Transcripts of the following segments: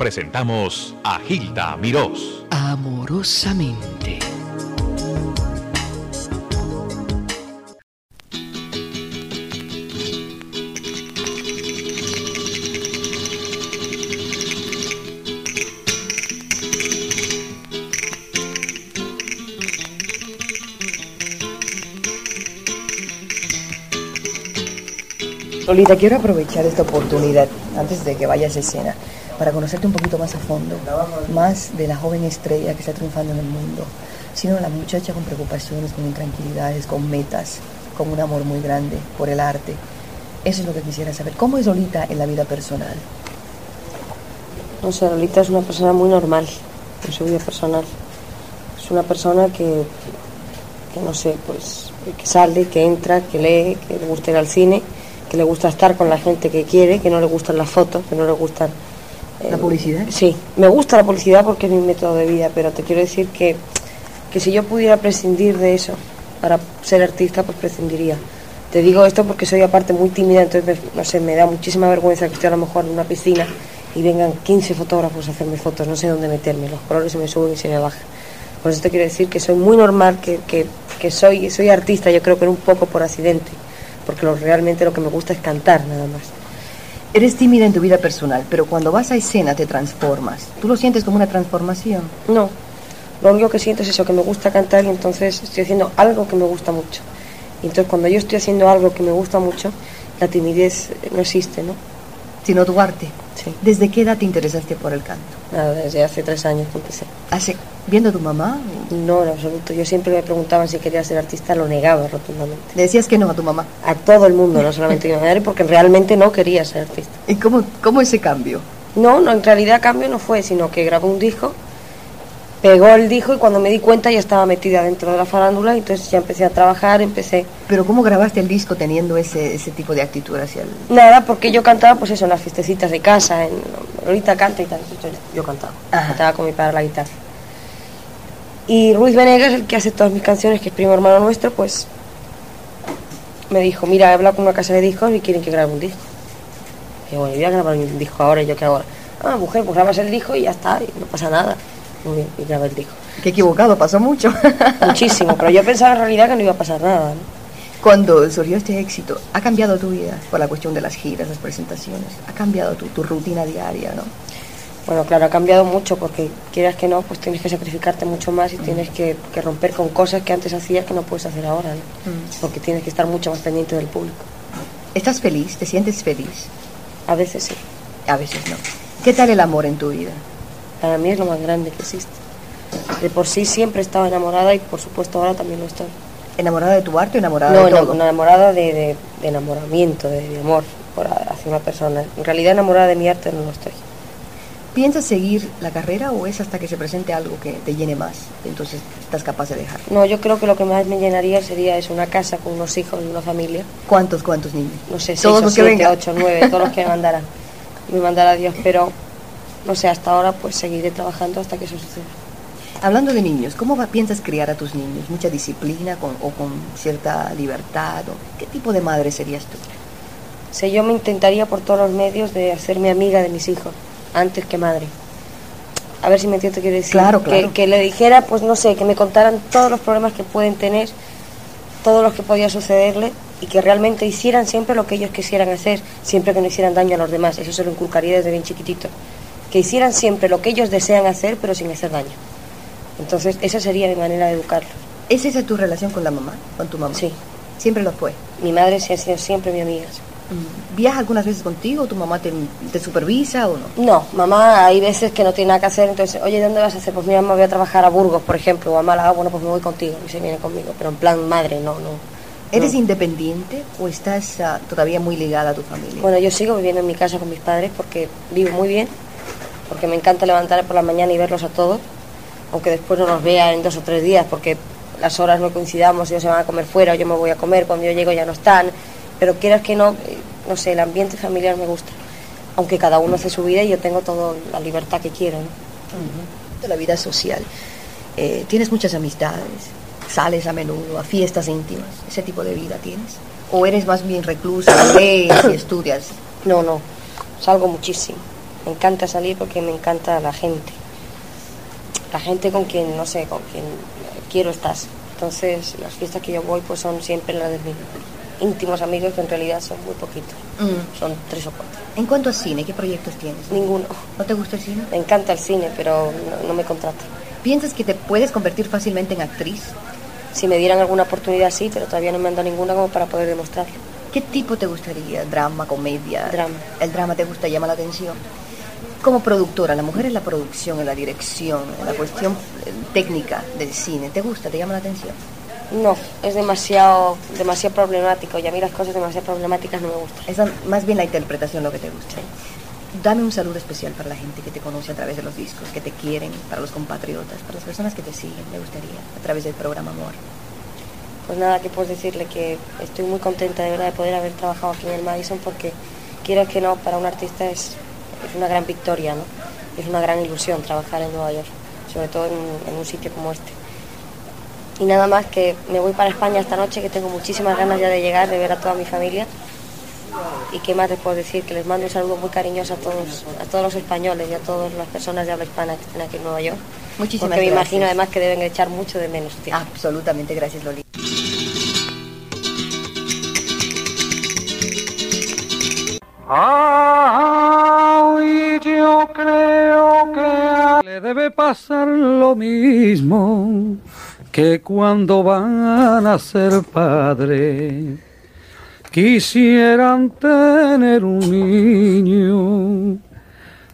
presentamos a Gilda Mirós. Amorosamente. Lolita, quiero aprovechar esta oportunidad, antes de que vayas a escena, para conocerte un poquito más a fondo, más de la joven estrella que está triunfando en el mundo, sino la muchacha con preocupaciones, con intranquilidades, con metas, con un amor muy grande por el arte. Eso es lo que quisiera saber. ¿Cómo es Lolita en la vida personal? No sé, Lolita es una persona muy normal en su vida personal. Es una persona que, que no sé, pues que sale, que entra, que lee, que le gusta ir al cine que le gusta estar con la gente que quiere, que no le gustan las fotos, que no le gustan... ¿La publicidad? Sí, me gusta la publicidad porque es mi método de vida, pero te quiero decir que, que si yo pudiera prescindir de eso para ser artista, pues prescindiría. Te digo esto porque soy aparte muy tímida, entonces, no sé, me da muchísima vergüenza que esté a lo mejor en una piscina y vengan 15 fotógrafos a hacerme fotos, no sé dónde meterme, los colores se me suben y se me bajan. Por eso te quiero decir que soy muy normal, que, que, que soy, soy artista, yo creo que un poco por accidente porque lo, realmente lo que me gusta es cantar nada más. Eres tímida en tu vida personal, pero cuando vas a escena te transformas. ¿Tú lo sientes como una transformación? No, lo único que siento es eso, que me gusta cantar y entonces estoy haciendo algo que me gusta mucho. Y entonces cuando yo estoy haciendo algo que me gusta mucho, la timidez no existe, ¿no? Sino tu arte. Sí. ¿Desde qué edad te interesaste por el canto? Nada, desde hace tres años que empecé. ¿Hace, ¿Viendo a tu mamá? No, en absoluto. Yo siempre me preguntaban si quería ser artista, lo negaba rotundamente. ¿Le decías que no a tu mamá? A todo el mundo, no solamente a mi madre, porque realmente no quería ser artista. ¿Y cómo, cómo ese cambio? No, no, en realidad cambio no fue, sino que grabé un disco, pegó el disco y cuando me di cuenta ya estaba metida dentro de la farándula, entonces ya empecé a trabajar, empecé... ¿Pero cómo grabaste el disco teniendo ese, ese tipo de actitud hacia el...? Nada, porque yo cantaba pues eso, en las fiestecitas de casa, en, ahorita canta y tal, entonces yo cantaba, Ajá. cantaba con mi padre la guitarra. Y Ruiz Venegas, el que hace todas mis canciones, que es primo hermano nuestro, pues me dijo, mira, he hablado con una casa de discos y quieren que grabe un disco. Y bueno, yo voy a grabar un disco ahora, ¿y yo qué hago ahora? Ah, mujer, pues grabas el disco y ya está, y no pasa nada. Muy bien, y grabé el disco. Qué equivocado, pasó mucho. Muchísimo, pero yo pensaba en realidad que no iba a pasar nada. ¿no? Cuando surgió este éxito, ¿ha cambiado tu vida por la cuestión de las giras, las presentaciones? ¿Ha cambiado tu, tu rutina diaria, no? Bueno, claro, ha cambiado mucho porque quieras que no, pues tienes que sacrificarte mucho más y tienes que, que romper con cosas que antes hacías que no puedes hacer ahora, ¿no? Mm. Porque tienes que estar mucho más pendiente del público. ¿Estás feliz? ¿Te sientes feliz? A veces sí. A veces no. ¿Qué tal el amor en tu vida? Para mí es lo más grande que existe. De por sí siempre he estado enamorada y por supuesto ahora también lo estoy. ¿Enamorada de tu arte o enamorada No, de todo? enamorada de, de- de enamoramiento, de, de amor por hacia una persona. En realidad enamorada de mi arte no lo estoy. ¿Piensas seguir la carrera o es hasta que se presente algo que te llene más? Entonces estás capaz de dejar. No, yo creo que lo que más me llenaría sería es una casa con unos hijos y una familia. ¿Cuántos, cuántos niños? no sé, seis Todos o los que siete, ocho, nueve, todos los que me. Me mandará Dios, pero no sé, hasta ahora pues seguiré trabajando hasta que eso suceda. Hablando de niños, ¿cómo va- piensas criar a tus niños? ¿Mucha disciplina con- o con cierta libertad? O, ¿Qué tipo de madre serías tú? O sea, yo me intentaría por todos los medios de hacerme amiga de mis hijos, antes que madre. A ver si me entiendo quiero decir. Claro, Que- claro. Que, le dijera, pues no sé, que me contaran todos los problemas que pueden tener, todos los que podía sucederle y que realmente hicieran siempre lo que ellos quisieran hacer, siempre que no hicieran daño a los demás. Eso se lo inculcaría desde bien chiquitito. Que hicieran siempre lo que ellos desean hacer, pero sin hacer daño. Entonces, esa sería mi manera de educarlos. ¿Es esa tu relación con la mamá, con tu mamá? Sí. Siempre lo fue. Mi madre sí ha sido siempre mi amiga. ¿Viaja algunas veces contigo? ¿Tu mamá te, te supervisa o no? No, mamá, hay veces que no tiene nada que hacer, entonces, oye, ¿dónde vas a hacer? Pues mira, mamá, voy a trabajar a Burgos, por ejemplo, o a Málaga, bueno, pues me voy contigo, y se viene conmigo, pero en plan madre, no, no. ¿Eres no. independiente o estás ah, todavía muy ligada a tu familia? Bueno, yo sigo viviendo en mi casa con mis padres porque vivo muy bien, porque me encanta levantarme por la mañana y verlos a todos, aunque después no los vea en dos o tres días, porque las horas no coincidamos, ellos se van a comer fuera, o yo me voy a comer, cuando yo llego ya no están, pero quieras que no, eh, no sé, el ambiente familiar me gusta, aunque cada uno hace su vida y yo tengo toda la libertad que quiero, ¿no? de la vida social. Eh, ¿Tienes muchas amistades? ¿Sales a menudo a fiestas íntimas? ¿Ese tipo de vida tienes? ¿O eres más bien reclusa, lees y estudias? No, no, salgo muchísimo. Me encanta salir porque me encanta la gente. La gente con quien, no sé, con quien quiero estar. Entonces, las fiestas que yo voy pues son siempre las de mis íntimos amigos, que en realidad son muy poquitos. Mm. Son tres o cuatro. En cuanto a cine, ¿qué proyectos tienes? Ninguno. ¿No te gusta el cine? Me encanta el cine, pero no, no me contrata. ¿Piensas que te puedes convertir fácilmente en actriz? Si me dieran alguna oportunidad, sí, pero todavía no me han dado ninguna como para poder demostrarlo. ¿Qué tipo te gustaría? ¿Drama, comedia? Drama. ¿El drama te gusta, llama la atención? Como productora, la mujer es la producción, en la dirección, en la cuestión eh, técnica del cine. ¿Te gusta, te llama la atención? No, es demasiado, demasiado problemático y a mí las cosas demasiado problemáticas no me gustan. Es más bien la interpretación lo que te gusta. Dame un saludo especial para la gente que te conoce a través de los discos, que te quieren, para los compatriotas, para las personas que te siguen, me gustaría, a través del programa Amor. Pues nada, que puedo decirle que estoy muy contenta de verdad de poder haber trabajado aquí en el Madison porque quiero que no, para un artista es, es una gran victoria, ¿no? Es una gran ilusión trabajar en Nueva York, sobre todo en, en un sitio como este. Y nada más que me voy para España esta noche, que tengo muchísimas ganas ya de llegar, de ver a toda mi familia. Y qué más les puedo decir, que les mando un saludo muy cariñoso a todos, a todos los españoles y a todas las personas de habla hispana que estén aquí en Nueva York. Muchísimas Porque me gracias. imagino además que deben echar mucho de menos. tío. Absolutamente, gracias Loli. Ay, yo creo que le debe pasar lo mismo que cuando van a ser padres. Quisieran tener un niño,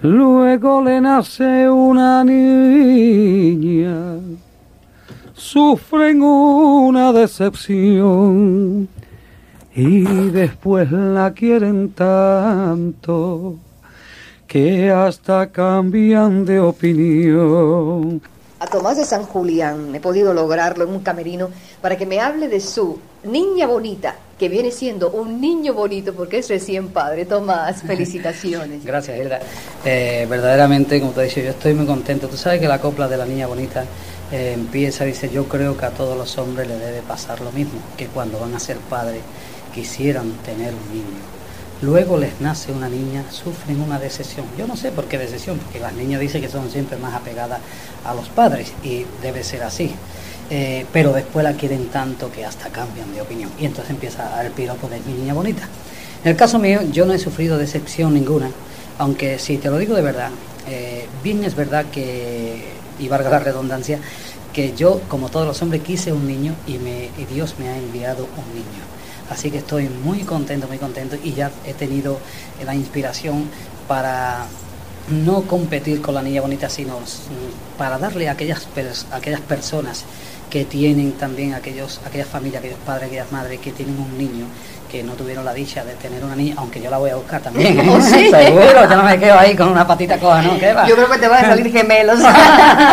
luego le nace una niña, sufren una decepción y después la quieren tanto que hasta cambian de opinión. A Tomás de San Julián he podido lograrlo en un camerino para que me hable de su niña bonita, que viene siendo un niño bonito porque es recién padre. Tomás, felicitaciones. Gracias, Hilda. Eh, verdaderamente, como te he dicho, yo estoy muy contento. Tú sabes que la copla de la niña bonita eh, empieza, dice, yo creo que a todos los hombres le debe pasar lo mismo, que cuando van a ser padres quisieran tener un niño. Luego les nace una niña, sufren una decepción. Yo no sé por qué decepción, porque las niñas dicen que son siempre más apegadas a los padres y debe ser así. Eh, pero después la quieren tanto que hasta cambian de opinión. Y entonces empieza el piropo de mi niña bonita. En el caso mío, yo no he sufrido decepción ninguna, aunque si te lo digo de verdad, eh, bien es verdad que, y valga la redundancia, que yo, como todos los hombres, quise un niño y, me, y Dios me ha enviado un niño. Así que estoy muy contento, muy contento y ya he tenido la inspiración para no competir con la niña bonita, sino mm, para darle a aquellas, aquellas personas que tienen también aquellos, aquellas familias, aquellos padres, aquellas madres que tienen un niño que no tuvieron la dicha de tener una niña, aunque yo la voy a buscar también. ¿eh? ¿Oh, sí? Seguro, yo no me quedo ahí con una patita coja, ¿no? ¿Qué va? Yo creo que te van a salir gemelos.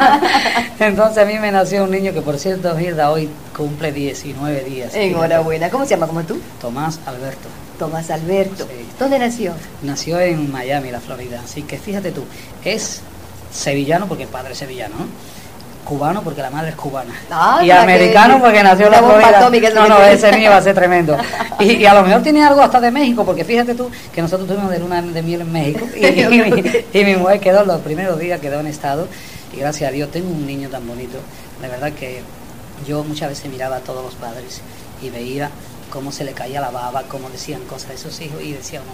Entonces a mí me nació un niño que por cierto, Hilda, hoy cumple 19 días. Enhorabuena. ¿Cómo se llama como tú? Tomás Alberto. Tomás Alberto. Sí. ¿Dónde nació? Nació en Miami, la Florida. Así que fíjate tú, es sevillano porque el padre es sevillano, ¿no? Cubano porque la madre es cubana. Ah, y americano que- porque nació en la Florida. No, no, ese niño va a ser tremendo. Y, y a lo mejor tiene algo hasta de México, porque fíjate tú que nosotros tuvimos de luna de miel en México y, y mi, y mi mujer quedó los primeros días, quedó en estado y gracias a Dios tengo un niño tan bonito. De verdad que yo muchas veces miraba a todos los padres y veía cómo se le caía la baba, cómo decían cosas de sus hijos y decía uno,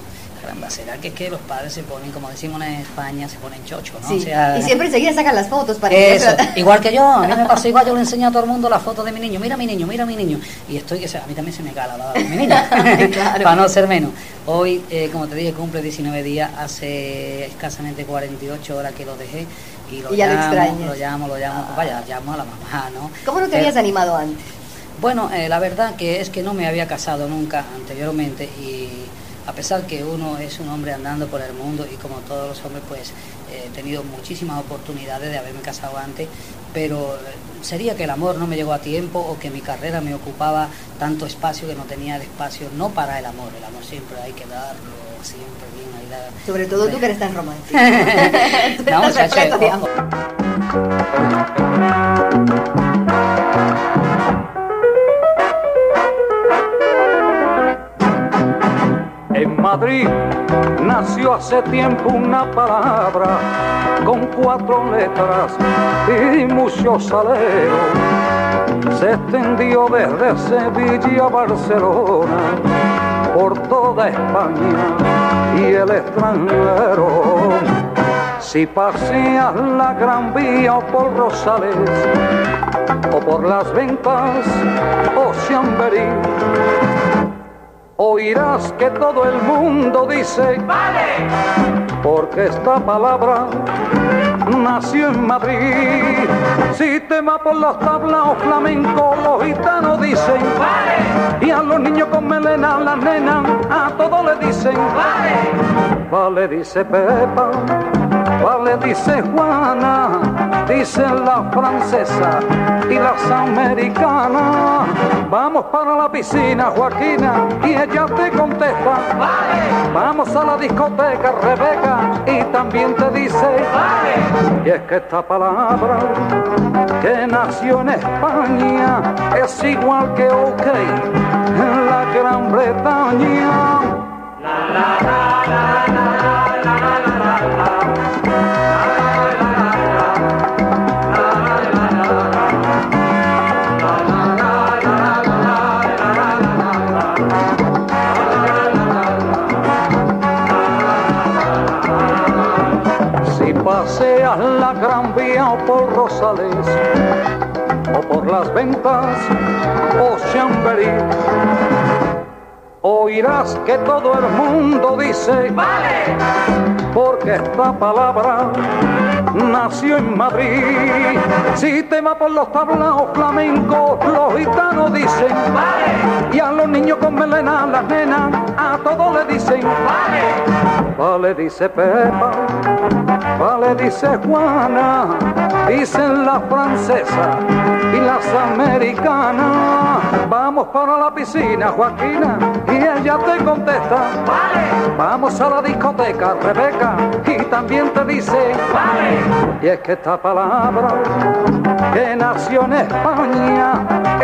caramba, ¿será que, es que los padres se ponen, como decimos en España, se ponen chocho, ¿no? Sí. O sea, y siempre enseguida sacan las fotos para eso, que igual que yo, a mí me pasa igual, yo le enseño a todo el mundo la foto de mi niño, mira mi niño, mira mi niño, y estoy que se- a mí también se me cae la de mi niño, Claro. para no ser menos. Hoy, eh, como te dije, cumple 19 días, hace escasamente 48 horas que lo dejé, y lo Y ya lo llamo, extrañas. lo llamo, lo llamo, vaya, llamo a la mamá, ¿no? ¿Cómo no te habías animado antes? bueno, eh, la verdad que es que no me había casado nunca anteriormente y a pesar que uno es un hombre andando por el mundo y como todos los hombres pues eh, he tenido muchísimas oportunidades de haberme casado antes, pero eh, sería que el amor no me llegó a tiempo o que mi carrera me ocupaba tanto espacio que no tenía el espacio, no para el amor, el amor siempre hay que darlo, siempre bien ahí dar- Sobre todo tú que eres tan romántico. No, muchacho, Madrid nació hace tiempo una palabra con cuatro letras y muchos saleros. Se extendió desde Sevilla a Barcelona, por toda España y el extranjero. Si paseas la Gran Vía o por Rosales, o por las ventas o Chamberí, oirás que todo el mundo dice, vale, porque esta palabra nació en Madrid. Si te va por las tablas o flamenco, los gitanos dicen, vale, y a los niños con melena, las nenas, a todos le dicen, vale, vale, dice Pepa, vale, dice Juana, dice la francesa y las americanas. Vamos para la piscina, Joaquina, y ella te contesta. Vale. Vamos a la discoteca, Rebeca, y también te dice. Vale. Y es que esta palabra que nació en España es igual que OK en la Gran Bretaña. La, la, la ventas o Chamberí. Oirás que todo el mundo dice, vale, porque esta palabra nació en Madrid. Si te va por los tablaos flamencos, los gitanos dicen, vale, y a los niños con melena, las nenas, a todos le dicen, vale, vale, dice Pepa Vale, dice Juana, dicen las francesas y las americanas. Vamos para la piscina, Joaquina, y ella te contesta. Vale. Vamos a la discoteca, Rebeca, y también te dice. Vale. Y es que esta palabra que nació en España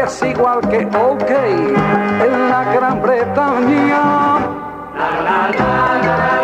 es igual que OK en la Gran Bretaña. La, la, la,